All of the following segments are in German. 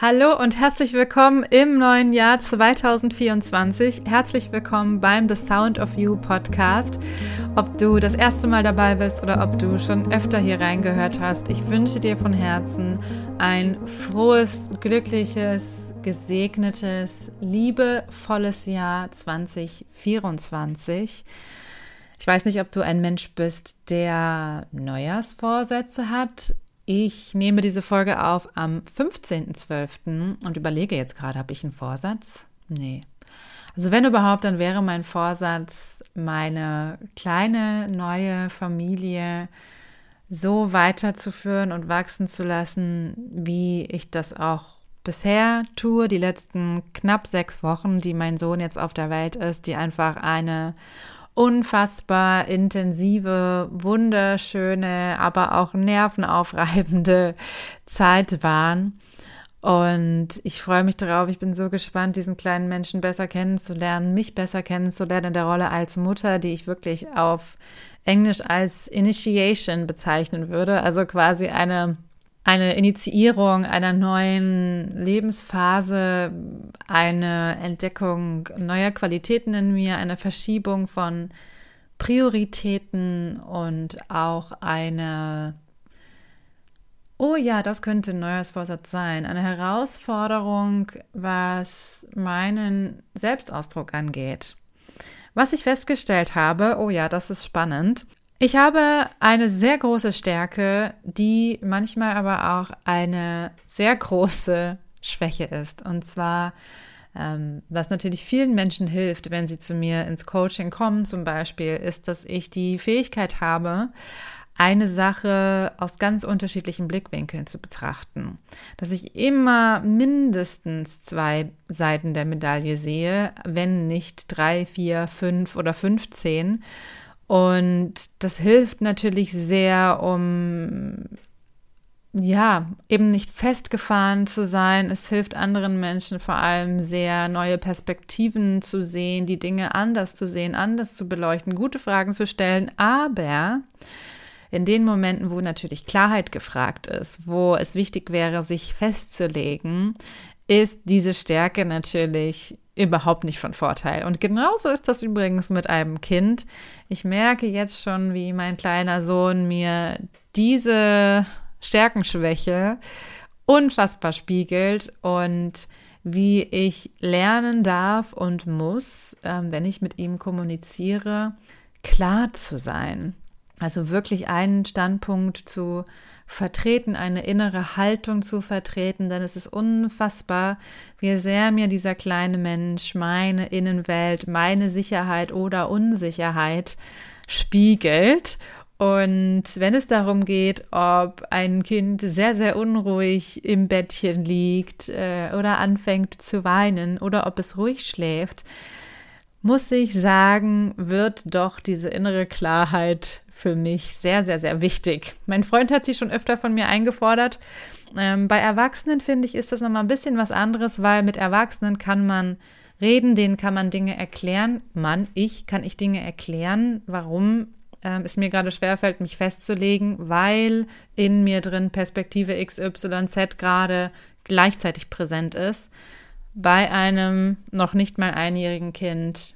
Hallo und herzlich willkommen im neuen Jahr 2024. Herzlich willkommen beim The Sound of You Podcast. Ob du das erste Mal dabei bist oder ob du schon öfter hier reingehört hast, ich wünsche dir von Herzen ein frohes, glückliches, gesegnetes, liebevolles Jahr 2024. Ich weiß nicht, ob du ein Mensch bist, der Neujahrsvorsätze hat. Ich nehme diese Folge auf am 15.12. und überlege jetzt gerade, habe ich einen Vorsatz? Nee. Also wenn überhaupt, dann wäre mein Vorsatz, meine kleine neue Familie so weiterzuführen und wachsen zu lassen, wie ich das auch bisher tue, die letzten knapp sechs Wochen, die mein Sohn jetzt auf der Welt ist, die einfach eine unfassbar intensive, wunderschöne, aber auch nervenaufreibende Zeit waren. Und ich freue mich darauf. Ich bin so gespannt, diesen kleinen Menschen besser kennenzulernen, mich besser kennenzulernen in der Rolle als Mutter, die ich wirklich auf Englisch als Initiation bezeichnen würde. Also quasi eine eine Initiierung einer neuen Lebensphase, eine Entdeckung neuer Qualitäten in mir, eine Verschiebung von Prioritäten und auch eine, oh ja, das könnte ein neues Vorsatz sein, eine Herausforderung, was meinen Selbstausdruck angeht. Was ich festgestellt habe, oh ja, das ist spannend, ich habe eine sehr große Stärke, die manchmal aber auch eine sehr große Schwäche ist. Und zwar, ähm, was natürlich vielen Menschen hilft, wenn sie zu mir ins Coaching kommen zum Beispiel, ist, dass ich die Fähigkeit habe, eine Sache aus ganz unterschiedlichen Blickwinkeln zu betrachten. Dass ich immer mindestens zwei Seiten der Medaille sehe, wenn nicht drei, vier, fünf oder fünfzehn und das hilft natürlich sehr, um ja, eben nicht festgefahren zu sein. Es hilft anderen Menschen vor allem sehr, neue Perspektiven zu sehen, die Dinge anders zu sehen, anders zu beleuchten, gute Fragen zu stellen. Aber in den Momenten, wo natürlich Klarheit gefragt ist, wo es wichtig wäre, sich festzulegen, ist diese Stärke natürlich überhaupt nicht von Vorteil. Und genauso ist das übrigens mit einem Kind. Ich merke jetzt schon, wie mein kleiner Sohn mir diese Stärkenschwäche unfassbar spiegelt und wie ich lernen darf und muss, äh, wenn ich mit ihm kommuniziere, klar zu sein. Also wirklich einen Standpunkt zu vertreten, eine innere Haltung zu vertreten, denn es ist unfassbar, wie sehr mir dieser kleine Mensch meine Innenwelt, meine Sicherheit oder Unsicherheit spiegelt. Und wenn es darum geht, ob ein Kind sehr, sehr unruhig im Bettchen liegt äh, oder anfängt zu weinen oder ob es ruhig schläft, muss ich sagen, wird doch diese innere Klarheit für mich sehr, sehr, sehr wichtig. Mein Freund hat sie schon öfter von mir eingefordert. Ähm, bei Erwachsenen finde ich, ist das nochmal ein bisschen was anderes, weil mit Erwachsenen kann man reden, denen kann man Dinge erklären. Mann, ich kann ich Dinge erklären, warum ähm, es mir gerade schwerfällt, mich festzulegen, weil in mir drin Perspektive XYZ gerade gleichzeitig präsent ist. Bei einem noch nicht mal einjährigen Kind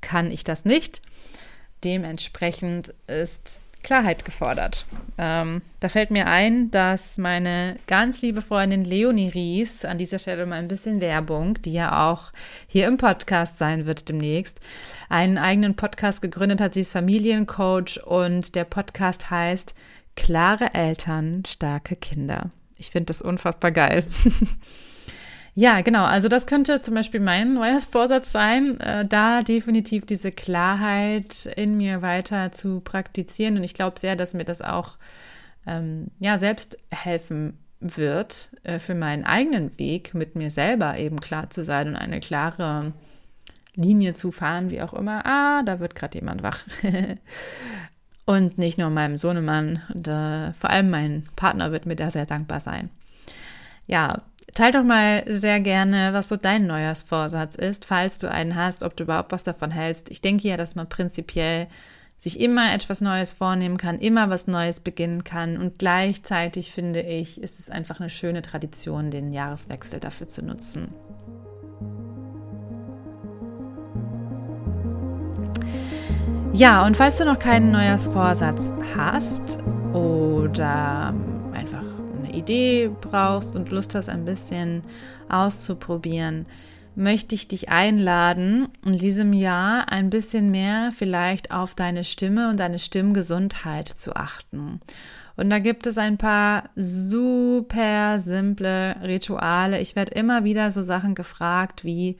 kann ich das nicht. Dementsprechend ist Klarheit gefordert. Ähm, da fällt mir ein, dass meine ganz liebe Freundin Leonie Ries, an dieser Stelle mal ein bisschen Werbung, die ja auch hier im Podcast sein wird demnächst, einen eigenen Podcast gegründet hat. Sie ist Familiencoach und der Podcast heißt Klare Eltern, starke Kinder. Ich finde das unfassbar geil. Ja, genau. Also das könnte zum Beispiel mein neues Vorsatz sein, äh, da definitiv diese Klarheit in mir weiter zu praktizieren. Und ich glaube sehr, dass mir das auch ähm, ja selbst helfen wird, äh, für meinen eigenen Weg mit mir selber eben klar zu sein und eine klare Linie zu fahren, wie auch immer. Ah, da wird gerade jemand wach. und nicht nur meinem Sohnemann, da, vor allem mein Partner wird mir da sehr dankbar sein. Ja, Teil doch mal sehr gerne, was so dein Neujahrsvorsatz ist, falls du einen hast, ob du überhaupt was davon hältst. Ich denke ja, dass man prinzipiell sich immer etwas Neues vornehmen kann, immer was Neues beginnen kann. Und gleichzeitig finde ich, ist es einfach eine schöne Tradition, den Jahreswechsel dafür zu nutzen. Ja, und falls du noch keinen Neujahrsvorsatz hast oder Idee brauchst und Lust hast, ein bisschen auszuprobieren, möchte ich dich einladen, in diesem Jahr ein bisschen mehr vielleicht auf deine Stimme und deine Stimmgesundheit zu achten. Und da gibt es ein paar super simple Rituale. Ich werde immer wieder so Sachen gefragt wie,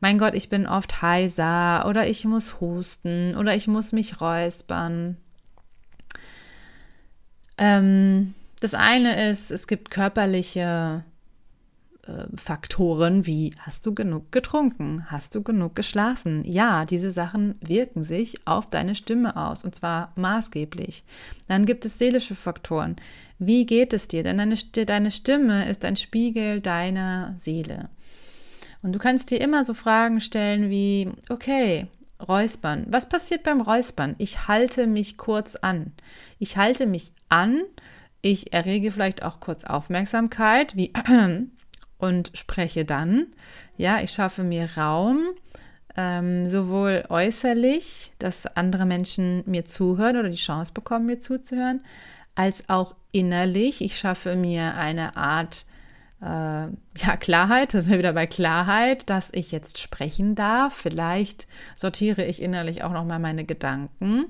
mein Gott, ich bin oft heiser oder ich muss husten oder ich muss mich räuspern. Ähm, das eine ist, es gibt körperliche äh, Faktoren wie hast du genug getrunken, hast du genug geschlafen. Ja, diese Sachen wirken sich auf deine Stimme aus und zwar maßgeblich. Dann gibt es seelische Faktoren. Wie geht es dir? Denn deine, deine Stimme ist ein Spiegel deiner Seele. Und du kannst dir immer so Fragen stellen wie, okay, Räuspern. Was passiert beim Räuspern? Ich halte mich kurz an. Ich halte mich an. Ich errege vielleicht auch kurz Aufmerksamkeit, wie und spreche dann. Ja, ich schaffe mir Raum, ähm, sowohl äußerlich, dass andere Menschen mir zuhören oder die Chance bekommen, mir zuzuhören, als auch innerlich. Ich schaffe mir eine Art äh, ja, Klarheit, sind wir wieder bei Klarheit, dass ich jetzt sprechen darf. Vielleicht sortiere ich innerlich auch nochmal meine Gedanken.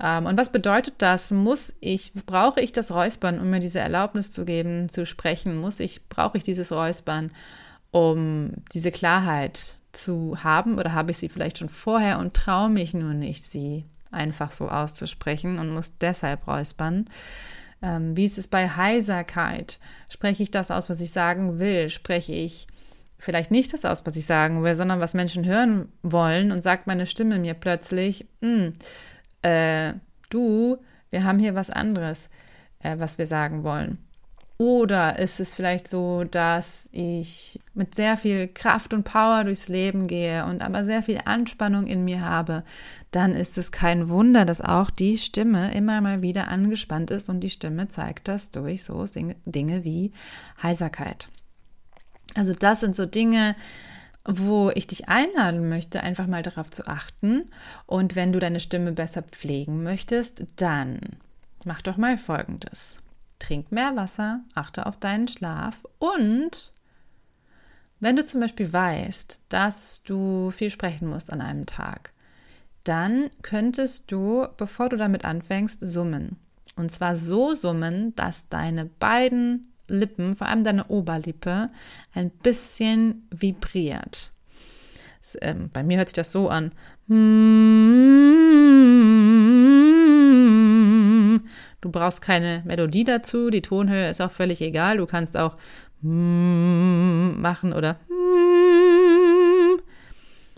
Ähm, und was bedeutet das? Muss ich, brauche ich das Räuspern, um mir diese Erlaubnis zu geben, zu sprechen? Muss ich, brauche ich dieses Räuspern, um diese Klarheit zu haben? Oder habe ich sie vielleicht schon vorher und traue mich nur nicht, sie einfach so auszusprechen und muss deshalb räuspern? Ähm, wie ist es bei Heiserkeit? Spreche ich das aus, was ich sagen will? Spreche ich vielleicht nicht das aus, was ich sagen will, sondern was Menschen hören wollen und sagt meine Stimme mir plötzlich, hm, äh, du, wir haben hier was anderes, äh, was wir sagen wollen. Oder ist es vielleicht so, dass ich mit sehr viel Kraft und Power durchs Leben gehe und aber sehr viel Anspannung in mir habe, dann ist es kein Wunder, dass auch die Stimme immer mal wieder angespannt ist und die Stimme zeigt das durch so Dinge wie Heiserkeit. Also das sind so Dinge, wo ich dich einladen möchte, einfach mal darauf zu achten. Und wenn du deine Stimme besser pflegen möchtest, dann mach doch mal Folgendes. Trink mehr Wasser, achte auf deinen Schlaf und wenn du zum Beispiel weißt, dass du viel sprechen musst an einem Tag, dann könntest du, bevor du damit anfängst, summen. Und zwar so summen, dass deine beiden Lippen, vor allem deine Oberlippe, ein bisschen vibriert. Das, ähm, bei mir hört sich das so an. Du brauchst keine Melodie dazu, die Tonhöhe ist auch völlig egal. Du kannst auch machen oder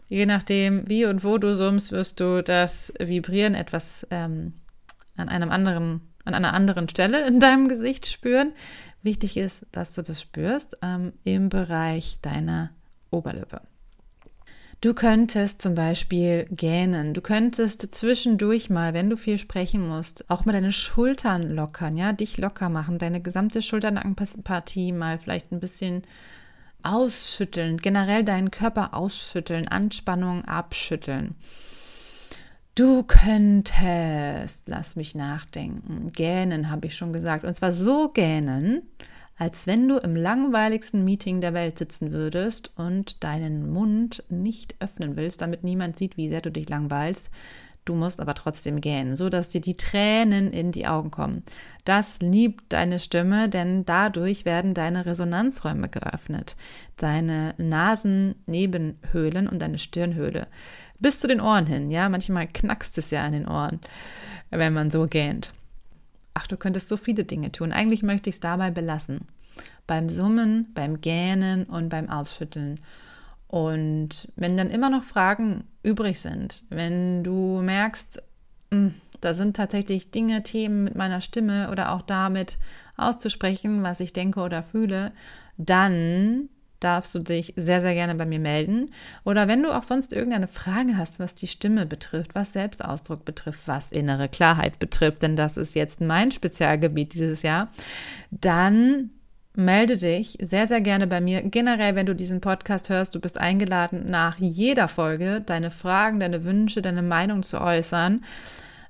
je nachdem, wie und wo du summst, wirst du das Vibrieren etwas ähm, an einem anderen, an einer anderen Stelle in deinem Gesicht spüren. Wichtig ist, dass du das spürst ähm, im Bereich deiner Oberlippe. Du könntest zum Beispiel gähnen. Du könntest zwischendurch mal, wenn du viel sprechen musst, auch mal deine Schultern lockern, ja, dich locker machen, deine gesamte Schulternackenpartie mal vielleicht ein bisschen ausschütteln, generell deinen Körper ausschütteln, Anspannung abschütteln. Du könntest, lass mich nachdenken, gähnen, habe ich schon gesagt. Und zwar so gähnen, als wenn du im langweiligsten Meeting der Welt sitzen würdest und deinen Mund nicht öffnen willst, damit niemand sieht, wie sehr du dich langweilst. Du musst aber trotzdem gähnen, so dass dir die Tränen in die Augen kommen. Das liebt deine Stimme, denn dadurch werden deine Resonanzräume geöffnet, deine Nasennebenhöhlen und deine Stirnhöhle bis zu den Ohren hin. Ja, manchmal knackst es ja an den Ohren, wenn man so gähnt. Ach, du könntest so viele Dinge tun. Eigentlich möchte ich es dabei belassen. Beim Summen, beim Gähnen und beim Ausschütteln. Und wenn dann immer noch Fragen übrig sind, wenn du merkst, hm, da sind tatsächlich Dinge, Themen mit meiner Stimme oder auch damit auszusprechen, was ich denke oder fühle, dann darfst du dich sehr, sehr gerne bei mir melden. Oder wenn du auch sonst irgendeine Frage hast, was die Stimme betrifft, was Selbstausdruck betrifft, was innere Klarheit betrifft, denn das ist jetzt mein Spezialgebiet dieses Jahr, dann melde dich sehr, sehr gerne bei mir. Generell, wenn du diesen Podcast hörst, du bist eingeladen, nach jeder Folge deine Fragen, deine Wünsche, deine Meinung zu äußern.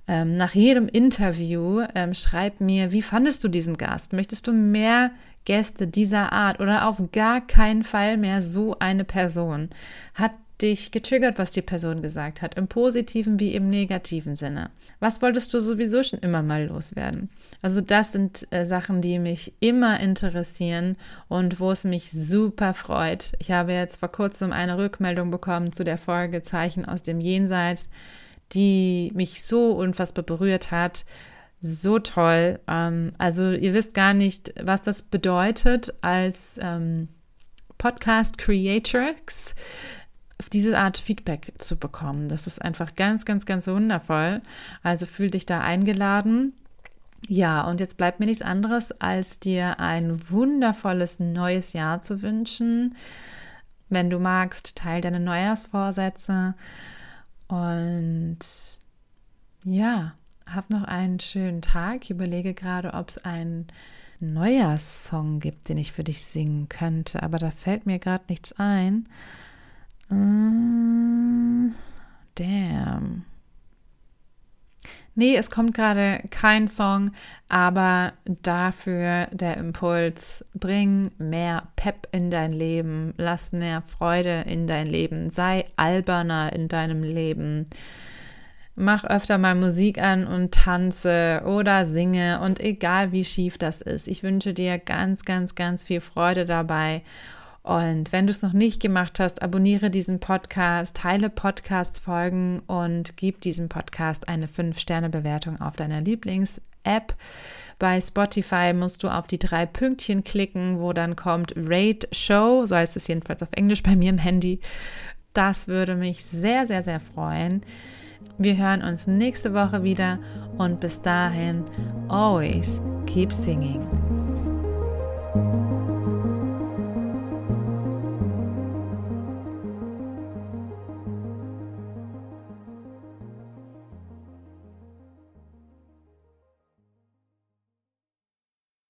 Ähm, nach jedem Interview ähm, schreib mir, wie fandest du diesen Gast? Möchtest du mehr Gäste dieser Art oder auf gar keinen Fall mehr so eine Person? Hat dich getriggert, was die Person gesagt hat, im positiven wie im negativen Sinne? Was wolltest du sowieso schon immer mal loswerden? Also das sind äh, Sachen, die mich immer interessieren und wo es mich super freut. Ich habe jetzt vor kurzem eine Rückmeldung bekommen zu der Folge Zeichen aus dem Jenseits, die mich so unfassbar berührt hat. So toll. Ähm, also ihr wisst gar nicht, was das bedeutet als ähm, Podcast Creatrix diese Art Feedback zu bekommen. Das ist einfach ganz, ganz, ganz wundervoll. Also fühl dich da eingeladen. Ja, und jetzt bleibt mir nichts anderes, als dir ein wundervolles neues Jahr zu wünschen. Wenn du magst, teil deine Neujahrsvorsätze. Und ja, hab noch einen schönen Tag. Ich überlege gerade, ob es einen Neujahrssong gibt, den ich für dich singen könnte. Aber da fällt mir gerade nichts ein. Mm, damn. Nee, es kommt gerade kein Song, aber dafür der Impuls, bring mehr Pep in dein Leben, lass mehr Freude in dein Leben, sei alberner in deinem Leben. Mach öfter mal Musik an und tanze oder singe und egal wie schief das ist. Ich wünsche dir ganz, ganz, ganz viel Freude dabei und wenn du es noch nicht gemacht hast, abonniere diesen Podcast, teile Podcast-Folgen und gib diesem Podcast eine 5-Sterne-Bewertung auf deiner Lieblings-App. Bei Spotify musst du auf die drei Pünktchen klicken, wo dann kommt Rate Show, so heißt es jedenfalls auf Englisch bei mir im Handy. Das würde mich sehr, sehr, sehr freuen. Wir hören uns nächste Woche wieder und bis dahin, always keep singing.